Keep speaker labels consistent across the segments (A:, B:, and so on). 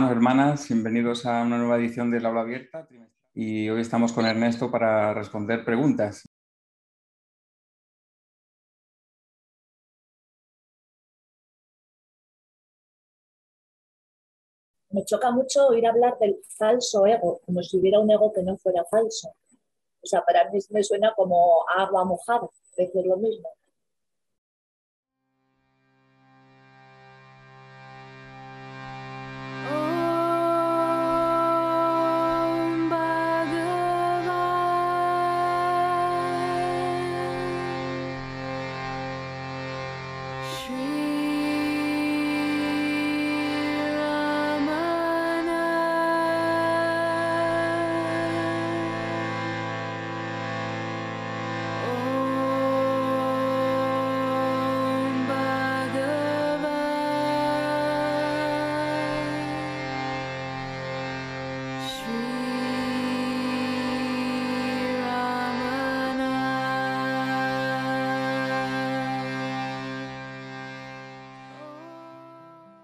A: Hermanos, hermanas, bienvenidos a una nueva edición del Aula Abierta y hoy estamos con Ernesto para responder preguntas.
B: Me choca mucho oír hablar del falso ego, como si hubiera un ego que no fuera falso. O sea, para mí me suena como agua mojada, es lo mismo.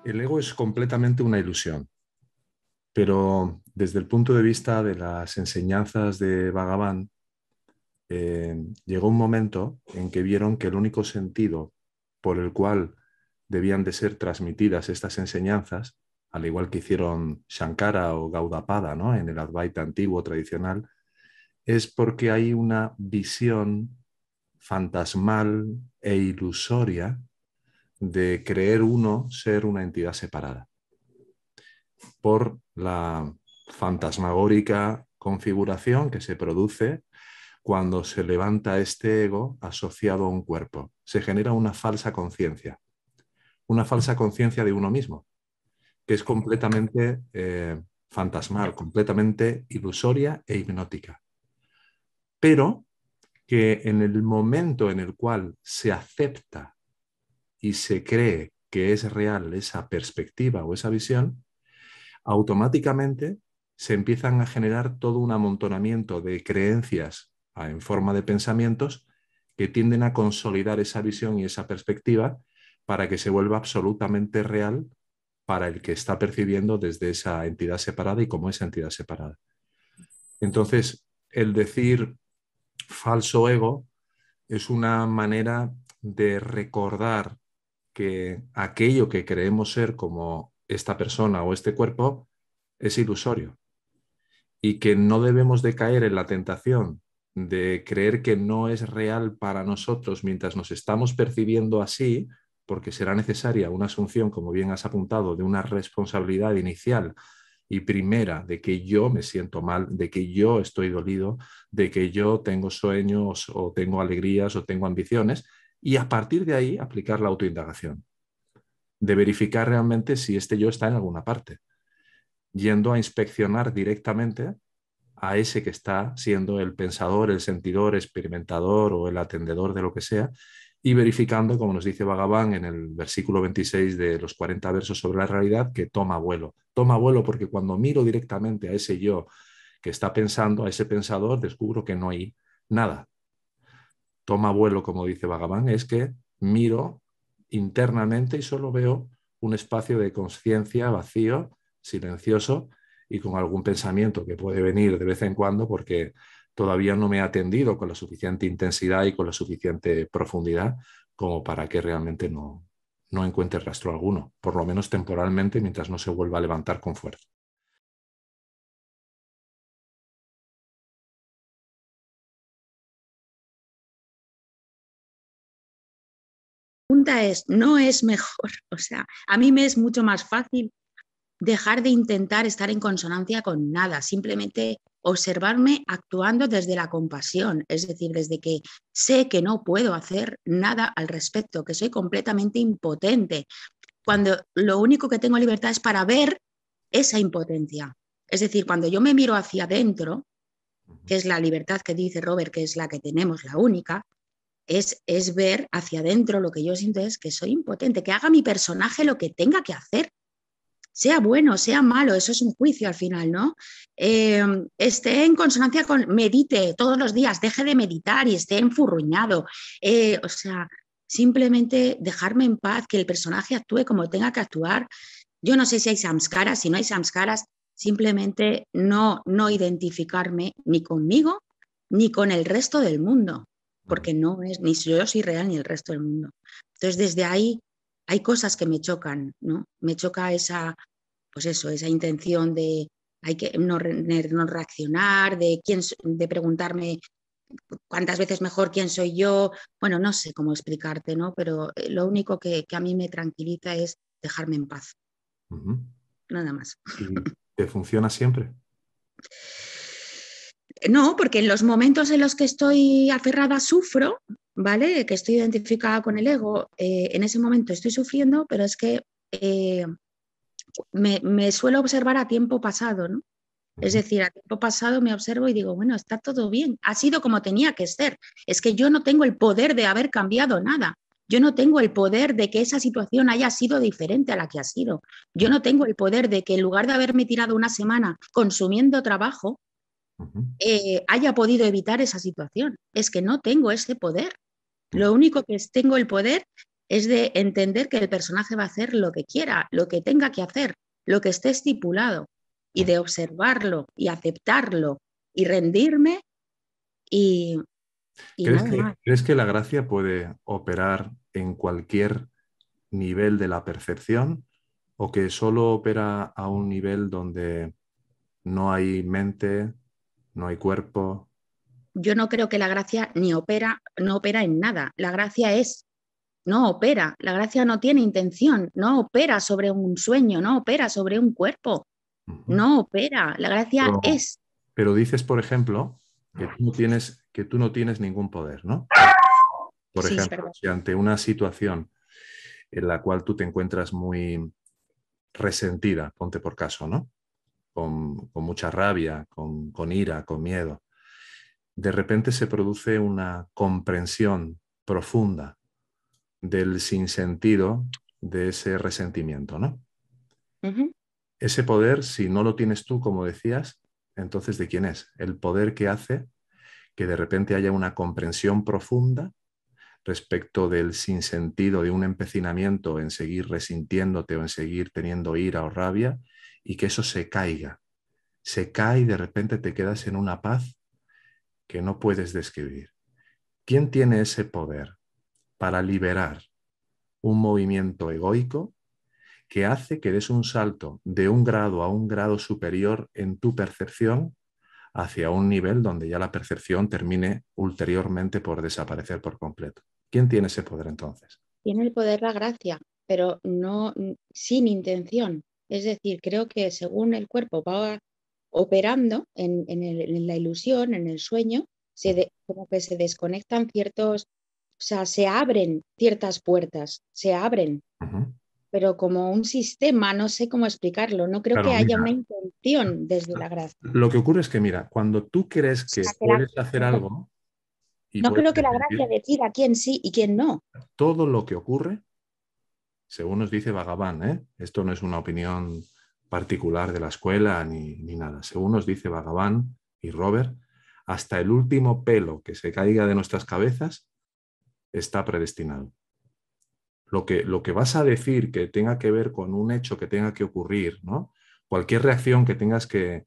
C: El ego es completamente una ilusión, pero desde el punto de vista de las enseñanzas de Bhagavan, eh, llegó un momento en que vieron que el único sentido por el cual debían de ser transmitidas estas enseñanzas, al igual que hicieron Shankara o Gaudapada ¿no? en el Advaita antiguo tradicional, es porque hay una visión fantasmal e ilusoria de creer uno ser una entidad separada por la fantasmagórica configuración que se produce cuando se levanta este ego asociado a un cuerpo. Se genera una falsa conciencia, una falsa conciencia de uno mismo, que es completamente eh, fantasmal, completamente ilusoria e hipnótica. Pero que en el momento en el cual se acepta y se cree que es real esa perspectiva o esa visión, automáticamente se empiezan a generar todo un amontonamiento de creencias ah, en forma de pensamientos que tienden a consolidar esa visión y esa perspectiva para que se vuelva absolutamente real para el que está percibiendo desde esa entidad separada y como esa entidad separada. Entonces, el decir falso ego es una manera de recordar que aquello que creemos ser como esta persona o este cuerpo es ilusorio y que no debemos de caer en la tentación de creer que no es real para nosotros mientras nos estamos percibiendo así, porque será necesaria una asunción, como bien has apuntado, de una responsabilidad inicial y primera de que yo me siento mal, de que yo estoy dolido, de que yo tengo sueños o tengo alegrías o tengo ambiciones, y a partir de ahí aplicar la autoindagación, de verificar realmente si este yo está en alguna parte, yendo a inspeccionar directamente a ese que está siendo el pensador, el sentidor, experimentador o el atendedor de lo que sea, y verificando, como nos dice Bhagavan en el versículo 26 de los 40 versos sobre la realidad, que toma vuelo. Toma vuelo porque cuando miro directamente a ese yo que está pensando, a ese pensador, descubro que no hay nada, toma vuelo, como dice Bhagavan, es que miro internamente y solo veo un espacio de conciencia vacío, silencioso y con algún pensamiento que puede venir de vez en cuando porque todavía no me ha atendido con la suficiente intensidad y con la suficiente profundidad como para que realmente no, no encuentre rastro alguno, por lo menos temporalmente mientras no se vuelva a levantar con fuerza.
D: Es, no es mejor. O sea, a mí me es mucho más fácil dejar de intentar estar en consonancia con nada, simplemente observarme actuando desde la compasión, es decir, desde que sé que no puedo hacer nada al respecto, que soy completamente impotente. cuando lo único que tengo libertad es para ver esa impotencia. Es decir, cuando yo me miro hacia adentro, que es la libertad que dice Robert, que es la que tenemos, la única, es, es ver hacia adentro lo que yo siento es que soy impotente, que haga mi personaje lo que tenga que hacer, sea bueno, sea malo, eso es un juicio al final, ¿no? Eh, esté en consonancia con, medite todos los días, deje de meditar y esté enfurruñado. Eh, o sea, simplemente dejarme en paz, que el personaje actúe como tenga que actuar. Yo no sé si hay samskaras, si no hay samskaras, simplemente no, no identificarme ni conmigo ni con el resto del mundo, porque no es ni yo soy real ni el resto del mundo. Entonces, desde ahí hay cosas que me chocan, ¿no? Me choca esa, pues eso, esa intención de hay que no, no reaccionar, de quién, de preguntarme cuántas veces mejor quién soy yo. Bueno, no sé cómo explicarte, ¿no? Pero eh, lo único que, a mí me tranquiliza es dejarme en paz. Nada más.
C: ¿Y te funciona siempre?
D: No, porque en los momentos en los que estoy aferrada sufro, ¿vale? Que estoy identificada con el ego, eh, en ese momento estoy sufriendo, pero es que eh, me, suelo observar a tiempo pasado, ¿no? Es decir, a tiempo pasado me observo y digo, bueno, está todo bien, ha sido como tenía que ser. Es que yo no tengo el poder de haber cambiado nada. Yo no tengo el poder de que esa situación haya sido diferente a la que ha sido. Yo no tengo el poder de que en lugar de haberme tirado una semana consumiendo trabajo, eh, haya podido evitar esa situación. Es que no tengo ese poder. Lo único que tengo el poder es de entender que el personaje va a hacer lo que quiera, lo que tenga que hacer, lo que esté estipulado, y de observarlo y aceptarlo y rendirme y...
C: ¿Crees, que, la gracia puede operar en cualquier nivel de la percepción o que solo opera a un nivel donde no hay mente, no hay cuerpo.
D: Yo no creo que la gracia ni opera, no opera en nada. La gracia es, no opera. La gracia no tiene intención, no opera sobre un sueño, no opera sobre un cuerpo. No opera. La gracia es.
C: Pero dices, por ejemplo, que tú no tienes, que tú no tienes ningún poder, ¿no? Por ejemplo, si ante una situación en la cual tú te encuentras muy resentida, ponte por caso, ¿no? Con, mucha rabia, con, ira, con miedo, de repente se produce una comprensión profunda del sinsentido de ese resentimiento, ¿no? Ese poder, si no lo tienes tú, como decías, entonces ¿de quién es? El poder que hace que de repente haya una comprensión profunda respecto del sinsentido de un empecinamiento en seguir resintiéndote o en seguir teniendo ira o rabia y que eso se caiga. Se cae y de repente te quedas en una paz que no puedes describir. ¿Quién tiene ese poder para liberar un movimiento egoico que hace que des un salto de un grado a un grado superior en tu percepción hacia un nivel donde ya la percepción termine ulteriormente por desaparecer por completo? ¿Quién tiene ese poder entonces?
D: Tiene el poder la gracia, pero no sin intención. Es decir, creo que según el cuerpo va operando en, la ilusión, en el sueño, se como que se desconectan ciertos, o sea, se abren ciertas puertas, se abren, pero como un sistema, no sé cómo explicarlo, no creo que haya una intención desde la gracia.
C: Lo que ocurre es que, mira, cuando tú crees que puedes hacer algo...
D: no creo que la gracia decida quién sí y quién no.
C: Todo lo que ocurre según nos dice Bhagavan, ¿eh? esto no es una opinión particular de la escuela ni, nada, según nos dice Bhagavan y Robert, hasta el último pelo que se caiga de nuestras cabezas está predestinado. Lo que, lo que vas a decir que tenga que ver con un hecho que tenga que ocurrir, ¿no? cualquier reacción que tengas que,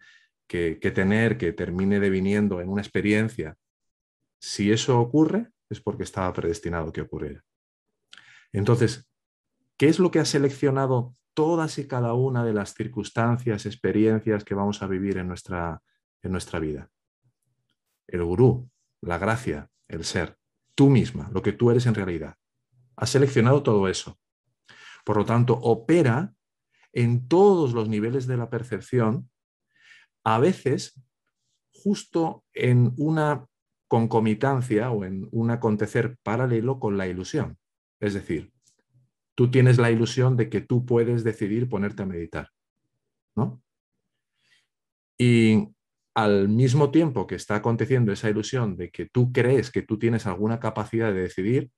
C: que tener, que termine deviniendo en una experiencia, si eso ocurre, es porque estaba predestinado que ocurriera. Entonces, ¿Qué es lo que ha seleccionado todas y cada una de las circunstancias, experiencias que vamos a vivir en nuestra, en nuestra vida? El gurú, la gracia, el ser, tú misma, lo que tú eres en realidad. Ha seleccionado todo eso. Por lo tanto, opera en todos los niveles de la percepción, a veces justo en una concomitancia o en un acontecer paralelo con la ilusión. Es decir, tú tienes la ilusión de que tú puedes decidir ponerte a meditar. ¿no? Y al mismo tiempo que está aconteciendo esa ilusión de que tú crees que tú tienes alguna capacidad de decidir,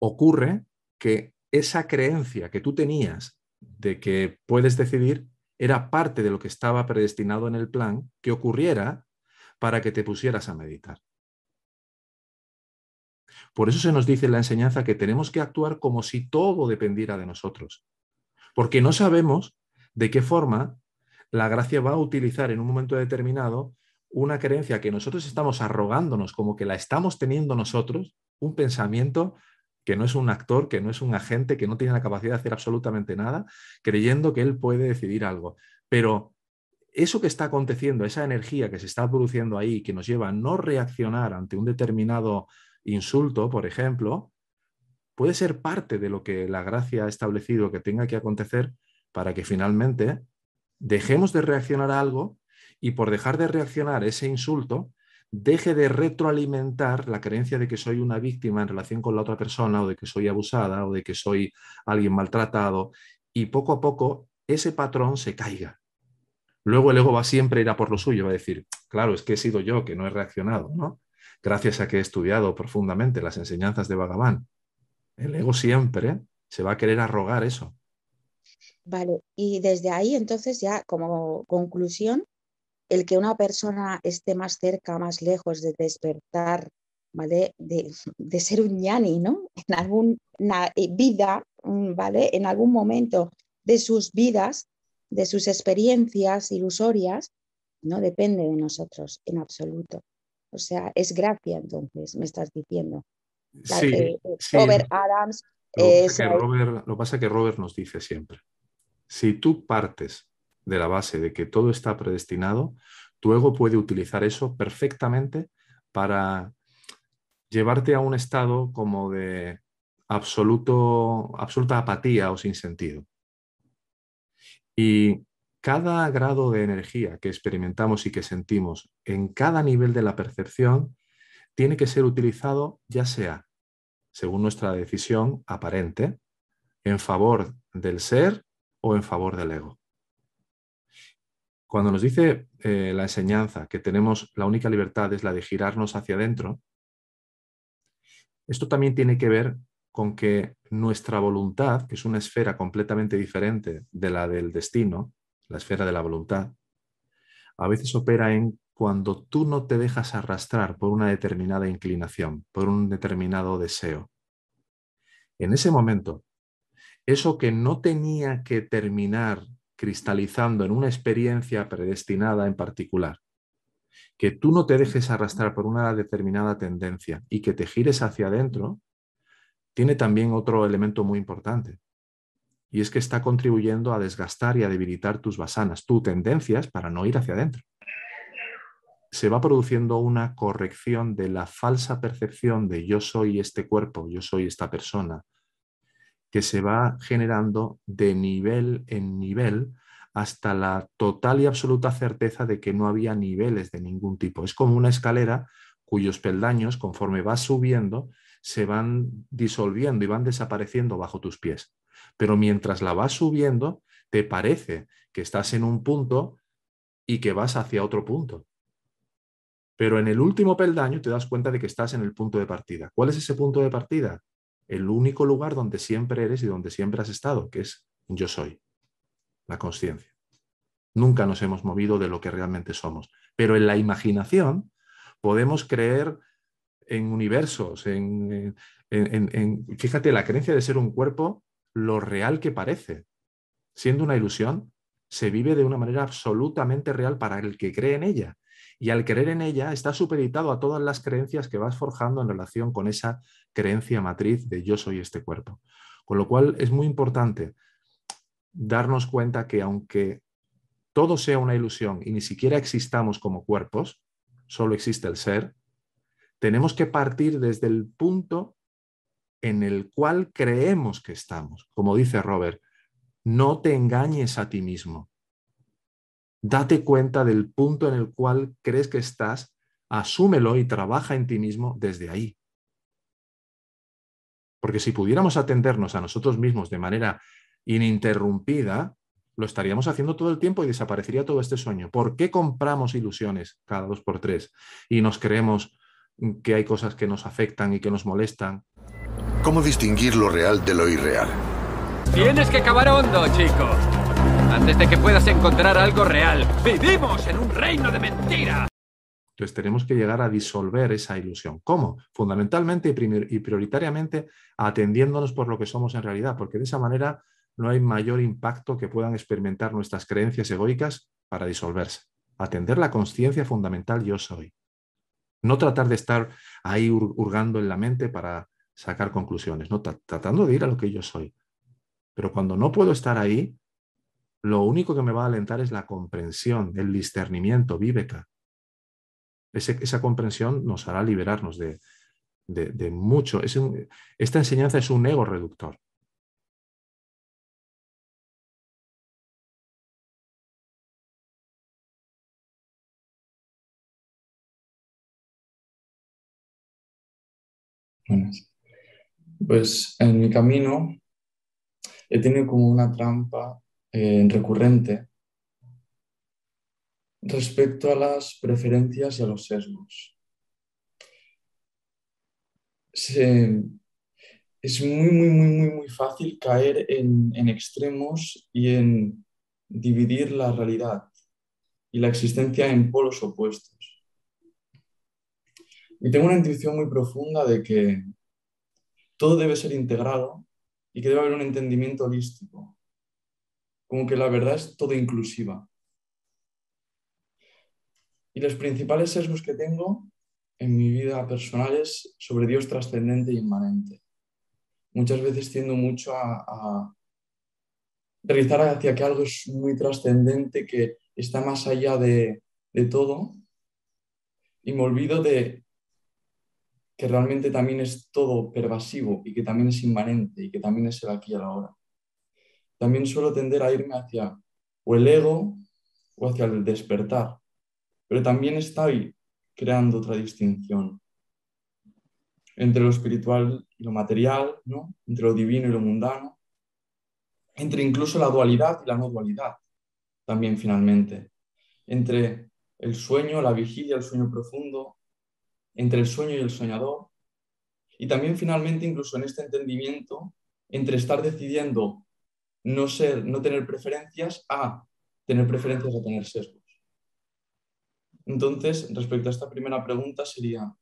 C: ocurre que esa creencia que tú tenías de que puedes decidir era parte de lo que estaba predestinado en el plan que ocurriera para que te pusieras a meditar. Por eso se nos dice en la enseñanza que tenemos que actuar como si todo dependiera de nosotros, porque no sabemos de qué forma la gracia va a utilizar en un momento determinado una creencia que nosotros estamos arrogándonos como que la estamos teniendo nosotros, un pensamiento que no es un actor, que no es un agente, que no tiene la capacidad de hacer absolutamente nada, creyendo que él puede decidir algo. Pero eso que está aconteciendo, esa energía que se está produciendo ahí, que nos lleva a no reaccionar ante un determinado insulto, por ejemplo, puede ser parte de lo que la gracia ha establecido que tenga que acontecer para que finalmente dejemos de reaccionar a algo y por dejar de reaccionar ese insulto, deje de retroalimentar la creencia de que soy una víctima en relación con la otra persona o de que soy abusada o de que soy alguien maltratado y poco a poco ese patrón se caiga. Luego el ego va siempre a ir a por lo suyo, va a decir, claro, es que he sido yo que no he reaccionado, ¿no? Gracias a que he estudiado profundamente las enseñanzas de Bhagavan. El ego siempre se va a querer arrogar eso.
D: Vale, y desde ahí entonces ya como conclusión, el que una persona esté más cerca, más lejos de despertar, ¿vale? De, ser un ñani, ¿no? En alguna eh, vida, mm, ¿vale? En algún momento de sus vidas, de sus experiencias ilusorias, no depende de nosotros en absoluto. O sea, es gracia entonces, me estás diciendo.
C: Sí,
D: eh, Robert Adams.
C: Lo, que lo pasa que Robert nos dice siempre, si tú partes de la base de que todo está predestinado, tu ego puede utilizar eso perfectamente para llevarte a un estado como de absoluto, absoluta apatía o sin sentido. Y cada grado de energía que experimentamos y que sentimos en cada nivel de la percepción tiene que ser utilizado ya sea, según nuestra decisión aparente, en favor del ser o en favor del ego. Cuando nos dice eh, la enseñanza que tenemos la única libertad es la de girarnos hacia adentro, esto también tiene que ver con que nuestra voluntad, que es una esfera completamente diferente de la del destino, la esfera de la voluntad, a veces opera en cuando tú no te dejas arrastrar por una determinada inclinación, por un determinado deseo. En ese momento, eso que no tenía que terminar cristalizando en una experiencia predestinada en particular, que tú no te dejes arrastrar por una determinada tendencia y que te gires hacia adentro, tiene también otro elemento muy importante, y es que está contribuyendo a desgastar y a debilitar tus basanas, tus tendencias para no ir hacia adentro. Se va produciendo una corrección de la falsa percepción de yo soy este cuerpo, yo soy esta persona, que se va generando de nivel en nivel hasta la total y absoluta certeza de que no había niveles de ningún tipo. Es como una escalera cuyos peldaños, conforme vas subiendo, se van disolviendo y van desapareciendo bajo tus pies. Pero mientras la vas subiendo, te parece que estás en un punto y que vas hacia otro punto. Pero en el último peldaño te das cuenta de que estás en el punto de partida. ¿Cuál es ese punto de partida? el único lugar donde siempre eres y donde siempre has estado, que es yo soy, la conciencia. Nunca nos hemos movido de lo que realmente somos. Pero en la imaginación podemos creer en universos, en, fíjate, la creencia de ser un cuerpo, lo real que parece. Siendo una ilusión, se vive de una manera absolutamente real para el que cree en ella. Y al creer en ella está supeditado a todas las creencias que vas forjando en relación con esa creencia matriz de yo soy este cuerpo. Con lo cual es muy importante darnos cuenta que aunque todo sea una ilusión y ni siquiera existamos como cuerpos, solo existe el ser, tenemos que partir desde el punto en el cual creemos que estamos. Como dice Robert, no te engañes a ti mismo. Date cuenta del punto en el cual crees que estás, asúmelo y trabaja en ti mismo desde ahí. Porque si pudiéramos atendernos a nosotros mismos de manera ininterrumpida, lo estaríamos haciendo todo el tiempo y desaparecería todo este sueño. ¿Por qué compramos ilusiones cada dos por tres y nos creemos que hay cosas que nos afectan y que nos molestan?
E: ¿Cómo distinguir lo real de lo irreal?
F: Tienes que cavar hondo, chico. Antes de que puedas encontrar algo real. Vivimos en un reino de mentira.
C: Entonces tenemos que llegar a disolver esa ilusión. ¿Cómo? Fundamentalmente y prioritariamente atendiéndonos por lo que somos en realidad, porque de esa manera no hay mayor impacto que puedan experimentar nuestras creencias egoicas para disolverse. Atender la conciencia fundamental yo soy. No tratar de estar ahí hurgando en la mente para sacar conclusiones, no tratando de ir a lo que yo soy. Pero cuando no puedo estar ahí, lo único que me va a alentar es la comprensión, el discernimiento, víveka, esa comprensión nos hará liberarnos de, mucho. esta enseñanza es un ego reductor.
G: Pues en mi camino he tenido como una trampa eh, recurrente respecto a las preferencias y a los sesgos. es muy, muy, muy, muy, muy fácil caer en extremos y en dividir la realidad y la existencia en polos opuestos. Y tengo una intuición muy profunda de que todo debe ser integrado y que debe haber un entendimiento holístico, como que la verdad es todo inclusiva. Y los principales sesgos que tengo en mi vida personal es sobre Dios trascendente e inmanente. Muchas veces tiendo mucho a, a realizar hacia que algo es muy trascendente, que está más allá de, de todo, y me olvido de que realmente también es todo pervasivo y que también es inmanente y que también es el aquí y el ahora. También suelo tender a irme hacia o el ego o hacia el despertar, pero también estoy creando otra distinción entre lo espiritual y lo material, ¿no? entre lo divino y lo mundano, entre incluso la dualidad y la no dualidad, también finalmente, entre el sueño, la vigilia, el sueño profundo, entre el sueño y el soñador, y también finalmente incluso en este entendimiento entre estar decidiendo no ser, no tener preferencias a tener preferencias a tener sesgo. Entonces, respecto a esta primera pregunta sería,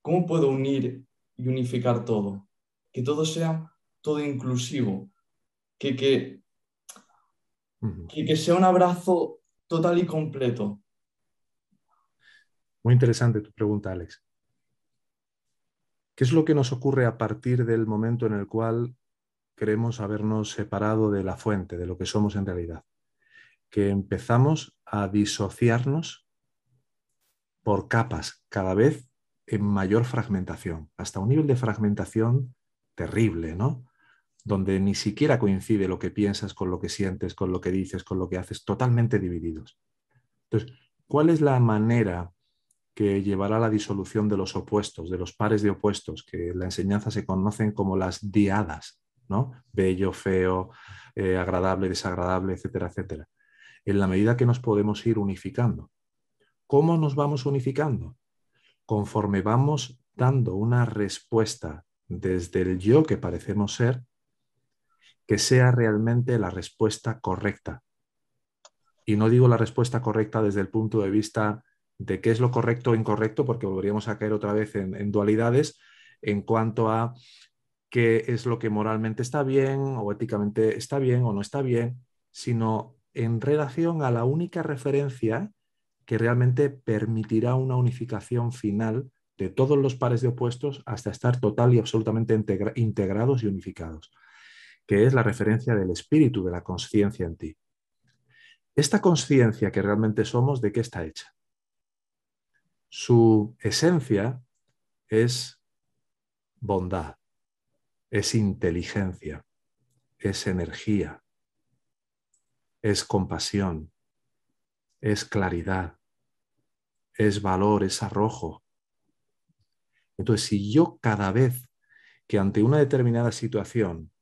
G: ¿cómo puedo unir y unificar todo? Que todo sea todo inclusivo, que, que, que, sea un abrazo total y completo.
C: Muy interesante tu pregunta, Alex. ¿Qué es lo que nos ocurre a partir del momento en el cual queremos habernos separado de la fuente, de lo que somos en realidad? Que empezamos a disociarnos por capas, cada vez en mayor fragmentación, hasta un nivel de fragmentación terrible, ¿no? Donde ni siquiera coincide lo que piensas con lo que sientes, con lo que dices, con lo que haces, totalmente divididos. Entonces, ¿cuál es la manera que llevará a la disolución de los opuestos, de los pares de opuestos, que en la enseñanza se conocen como las diadas, ¿no? Bello, feo, eh, agradable, desagradable, etcétera, etcétera en la medida que nos podemos ir unificando. ¿Cómo nos vamos unificando? Conforme vamos dando una respuesta desde el yo que parecemos ser, que sea realmente la respuesta correcta. Y no digo la respuesta correcta desde el punto de vista de qué es lo correcto o incorrecto, porque volveríamos a caer otra vez en, dualidades en cuanto a qué es lo que moralmente está bien o éticamente está bien o no está bien, sino en relación a la única referencia que realmente permitirá una unificación final de todos los pares de opuestos hasta estar total y absolutamente integrados y unificados, que es la referencia del espíritu, de la conciencia en ti. Esta conciencia que realmente somos, ¿de qué está hecha? Su esencia es bondad, es inteligencia, es energía, es compasión, es claridad, es valor, es arrojo. Entonces, si yo cada vez que ante una determinada situación,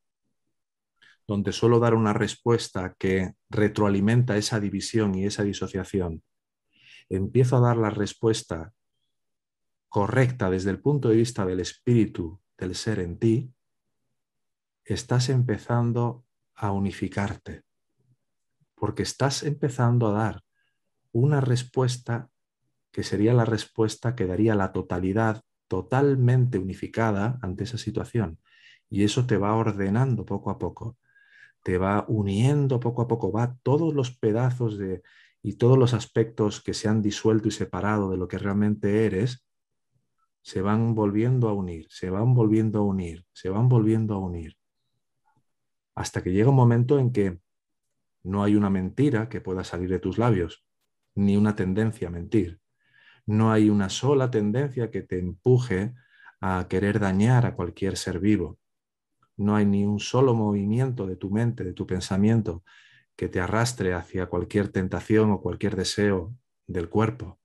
C: donde suelo dar una respuesta que retroalimenta esa división y esa disociación, empiezo a dar la respuesta correcta desde el punto de vista del espíritu del ser en ti, estás empezando a unificarte, porque estás empezando a dar una respuesta que sería la respuesta que daría la totalidad totalmente unificada ante esa situación. Y eso te va ordenando poco a poco, te va uniendo poco a poco, va todos los pedazos de, y todos los aspectos que se han disuelto y separado de lo que realmente eres, se van volviendo a unir, se van volviendo a unir, se van volviendo a unir. Hasta que llega un momento en que no hay una mentira que pueda salir de tus labios, ni una tendencia a mentir. No hay una sola tendencia que te empuje a querer dañar a cualquier ser vivo. No hay ni un solo movimiento de tu mente, de tu pensamiento, que te arrastre hacia cualquier tentación o cualquier deseo del cuerpo.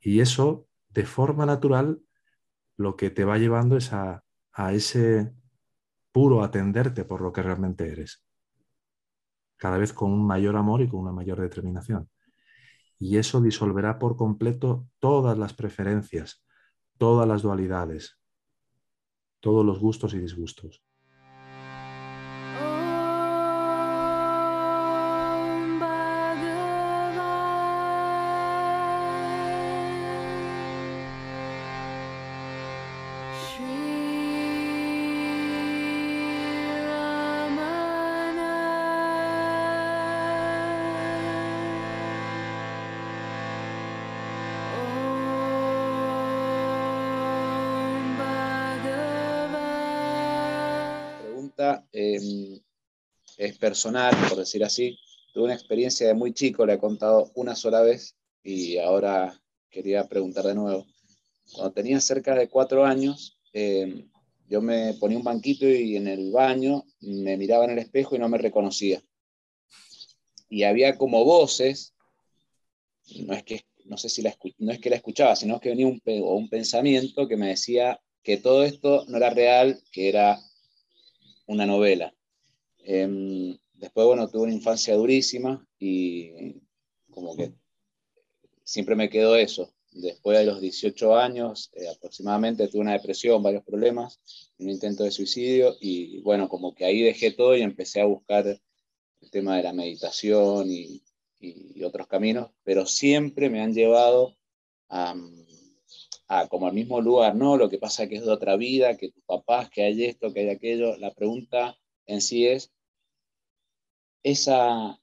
C: Y eso, de forma natural, lo que te va llevando es a, a ese puro atenderte por lo que realmente eres. Cada vez con un mayor amor y con una mayor determinación y eso disolverá por completo todas las preferencias, todas las dualidades, todos los gustos y disgustos.
H: Personal, por decir así. Tuve una experiencia de muy chico, le he contado una sola vez y ahora quería preguntar de nuevo. Cuando tenía cerca de cuatro años, em, yo me ponía un banquito y en el baño me miraba en el espejo y no me reconocía. Y había como voces, no es que, no sé si la, no es que la escuchaba, sino que venía un, un pensamiento que me decía que todo esto no era real, que era una novela. Em, después, bueno, tuve una infancia durísima y como que siempre me quedó eso. Después de los 18 años eh, aproximadamente tuve una depresión, varios problemas, un intento de suicidio y bueno, como que ahí dejé todo y empecé a buscar el tema de la meditación y, otros caminos, pero siempre me han llevado a, como al mismo lugar, ¿no? Lo que pasa que es de otra vida, que tus papás, que hay esto, que hay aquello. La pregunta en sí es, esa,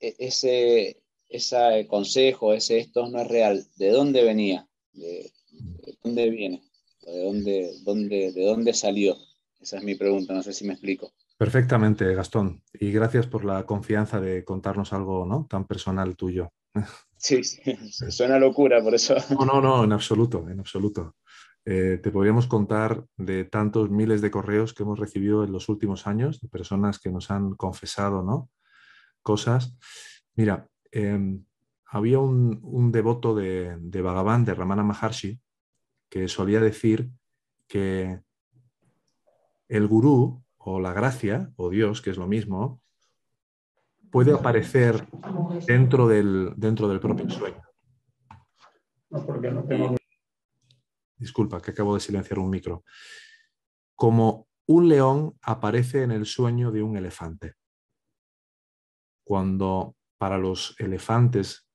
H: e, ese, ese consejo, ese esto no es real, ¿de dónde venía? ¿De, dónde viene? ¿De dónde, dónde, ¿De dónde salió? Esa es mi pregunta, no sé si me explico.
C: Perfectamente, Gastón. Y gracias por la confianza de contarnos algo ¿no? tan personal tuyo.
H: Sí, sí, suena locura, por eso.
C: No, no, no, en absoluto, en absoluto. Eh, te podríamos contar de tantos miles de correos que hemos recibido en los últimos años, de personas que nos han confesado ¿no? cosas. Mira, em, había un, devoto de, de Bhagavan, de Ramana Maharshi, que solía decir que el gurú o la gracia o Dios, que es lo mismo, puede aparecer dentro del, dentro del propio sueño. Disculpa, que acabo de silenciar un micro. Como un león aparece en el sueño de un elefante. Cuando para los elefantes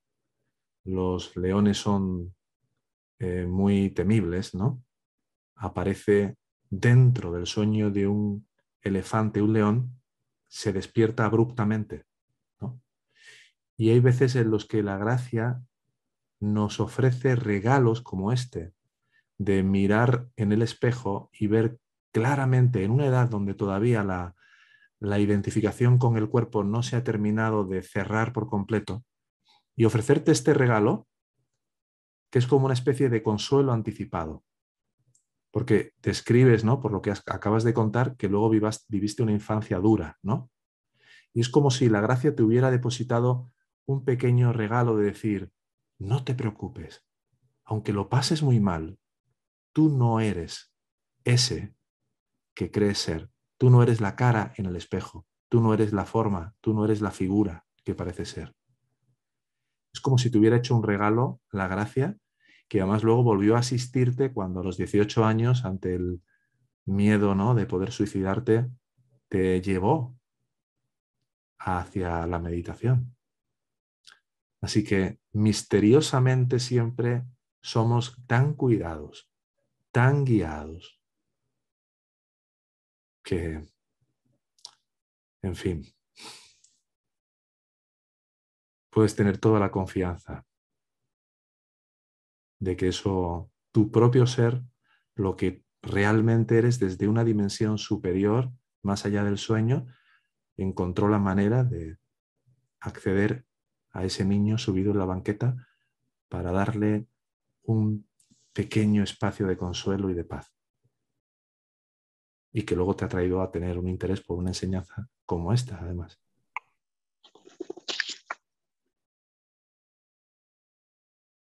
C: los leones son eh, muy temibles, ¿no? Aparece dentro del sueño de un elefante, un león, se despierta abruptamente y hay veces en los que la gracia nos ofrece regalos como este, de mirar en el espejo y ver claramente en una edad donde todavía la, la identificación con el cuerpo no se ha terminado de cerrar por completo, y ofrecerte este regalo, que es como una especie de consuelo anticipado. Porque describes, ¿no? Por lo que acabas de contar, que luego viviste una infancia dura, ¿no? Y es como si la gracia te hubiera depositado un pequeño regalo de decir, no te preocupes, aunque lo pases muy mal, tú no eres ese que crees ser. Tú no eres la cara en el espejo, tú no eres la forma, tú no eres la figura que parece ser. Es como si te hubiera hecho un regalo, la gracia, que además luego volvió a asistirte cuando a los 18 años, ante el miedo ¿no? de poder suicidarte, te llevó hacia la meditación. Así que misteriosamente siempre somos tan cuidados, tan guiados, que, en fin, puedes tener toda la confianza de que eso, tu propio ser, lo que realmente eres desde una dimensión superior, más allá del sueño, encontró la manera de acceder a ese niño subido en la banqueta para darle un pequeño espacio de consuelo y de paz. Y que luego te ha traído a tener un interés por una enseñanza como esta, además.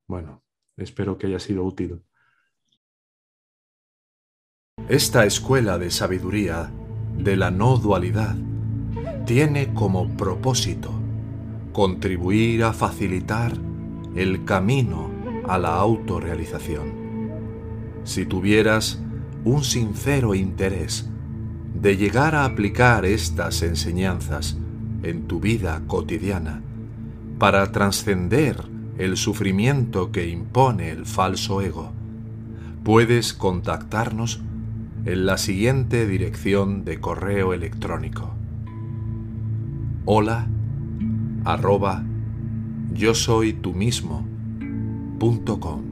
C: Bueno, espero que haya sido útil.
E: Esta escuela de sabiduría de la no dualidad tiene como propósito contribuir a facilitar el camino a la autorrealización. Si tuvieras un sincero interés de llegar a aplicar estas enseñanzas en tu vida cotidiana para trascender el sufrimiento que impone el falso ego, puedes contactarnos en la siguiente dirección de correo electrónico. Hola arroba yo soy tú mismo com.